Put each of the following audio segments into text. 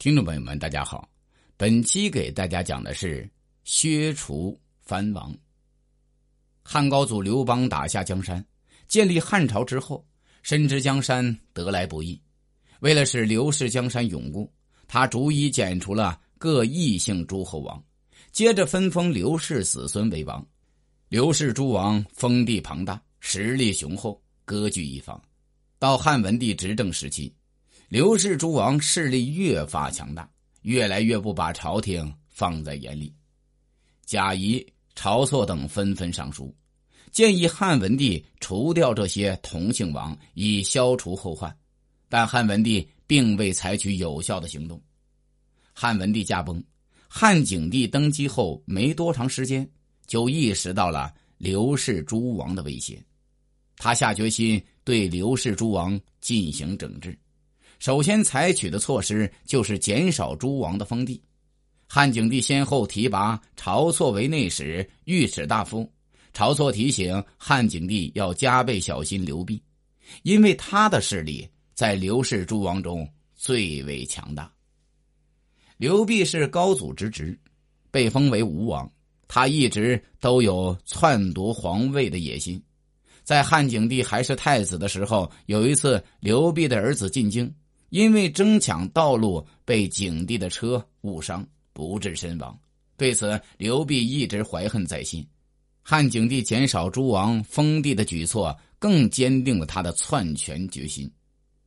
听众朋友们，大家好。本期给大家讲的是削除藩王。汉高祖刘邦打下江山，建立汉朝之后，深知江山得来不易，为了使刘氏江山永固，他逐一剪除了各异姓诸侯王，接着分封刘氏子孙为王。刘氏诸王封地庞大，实力雄厚，割据一方。到汉文帝执政时期。刘氏诸王势力越发强大，越来越不把朝廷放在眼里。贾谊、晁错等纷纷上书，建议汉文帝除掉这些同姓王，以消除后患。但汉文帝并未采取有效的行动。汉文帝驾崩，汉景帝登基后没多长时间，就意识到了刘氏诸王的威胁，他下决心对刘氏诸王进行整治。首先采取的措施就是减少诸王的封地。汉景帝先后提拔晁错为内史、御史大夫。晁错提醒汉景帝要加倍小心刘弼，因为他的势力在刘氏诸王中最为强大。刘弼是高祖之侄，被封为吴王，他一直都有篡夺皇位的野心。在汉景帝还是太子的时候，有一次刘弼的儿子进京。因为争抢道路被景帝的车误伤，不治身亡。对此，刘弼一直怀恨在心。汉景帝减少诸王封地的举措，更坚定了他的篡权决心。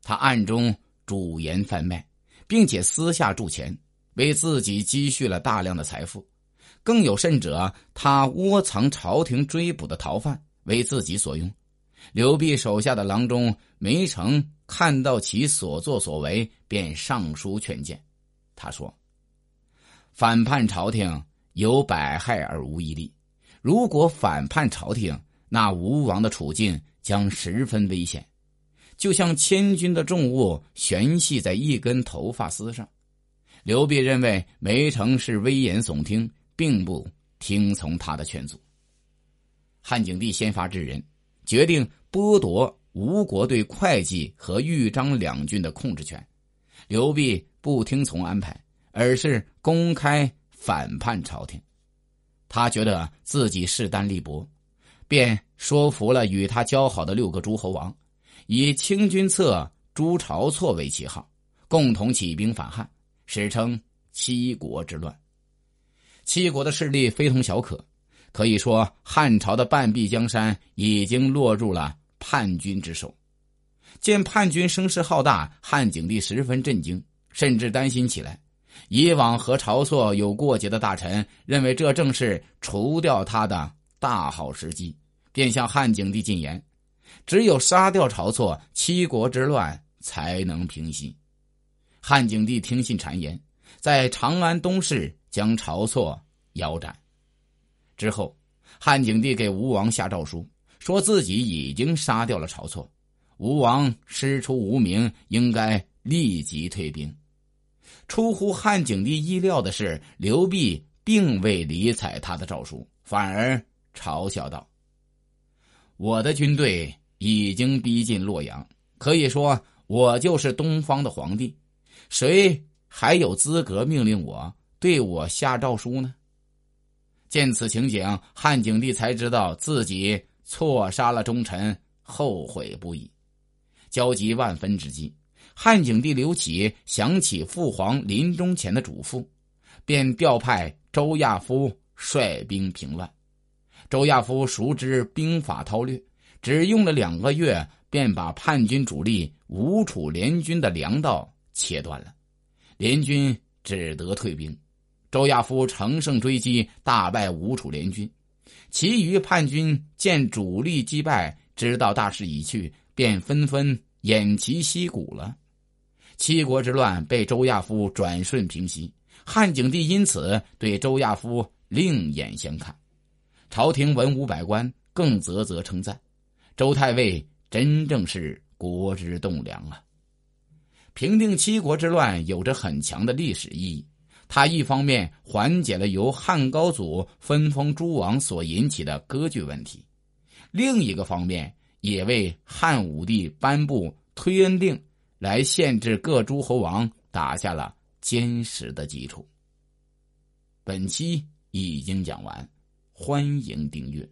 他暗中主盐贩卖，并且私下铸钱，为自己积蓄了大量的财富。更有甚者，他窝藏朝廷追捕的逃犯，为自己所用。刘弼手下的郎中梅城看到其所作所为，便上书劝谏。他说：“反叛朝廷有百害而无一利。如果反叛朝廷，那吴王的处境将十分危险，就像千钧的重物悬系在一根头发丝上。”刘弼认为梅城是危言耸听，并不听从他的劝阻。汉景帝先发制人。决定剥夺吴国对会稽和豫章两郡的控制权，刘弼不听从安排，而是公开反叛朝廷。他觉得自己势单力薄，便说服了与他交好的六个诸侯王，以清君侧、朱晁错为旗号，共同起兵反汉，史称七国之乱。七国的势力非同小可。可以说，汉朝的半壁江山已经落入了叛军之手。见叛军声势浩大，汉景帝十分震惊，甚至担心起来。以往和晁错有过节的大臣认为这正是除掉他的大好时机，便向汉景帝进言：只有杀掉晁错，七国之乱才能平息。汉景帝听信谗言，在长安东市将晁错腰斩。之后，汉景帝给吴王下诏书，说自己已经杀掉了晁错，吴王师出无名，应该立即退兵。出乎汉景帝意料的是，刘弼并未理睬他的诏书，反而嘲笑道：“我的军队已经逼近洛阳，可以说我就是东方的皇帝，谁还有资格命令我对我下诏书呢？”见此情景，汉景帝才知道自己错杀了忠臣，后悔不已。焦急万分之际，汉景帝刘启想起父皇临终前的嘱咐，便调派周亚夫率兵平乱。周亚夫熟知兵法韬略，只用了两个月，便把叛军主力吴楚联军的粮道切断了，联军只得退兵。周亚夫乘胜追击，大败吴楚联军。其余叛军见主力击败，知道大势已去，便纷纷偃旗息鼓了。七国之乱被周亚夫转瞬平息，汉景帝因此对周亚夫另眼相看。朝廷文武百官更啧啧称赞：周太尉真正是国之栋梁啊！平定七国之乱有着很强的历史意义。他一方面缓解了由汉高祖分封诸王所引起的割据问题，另一个方面也为汉武帝颁布推恩令来限制各诸侯王打下了坚实的基础。本期已经讲完，欢迎订阅。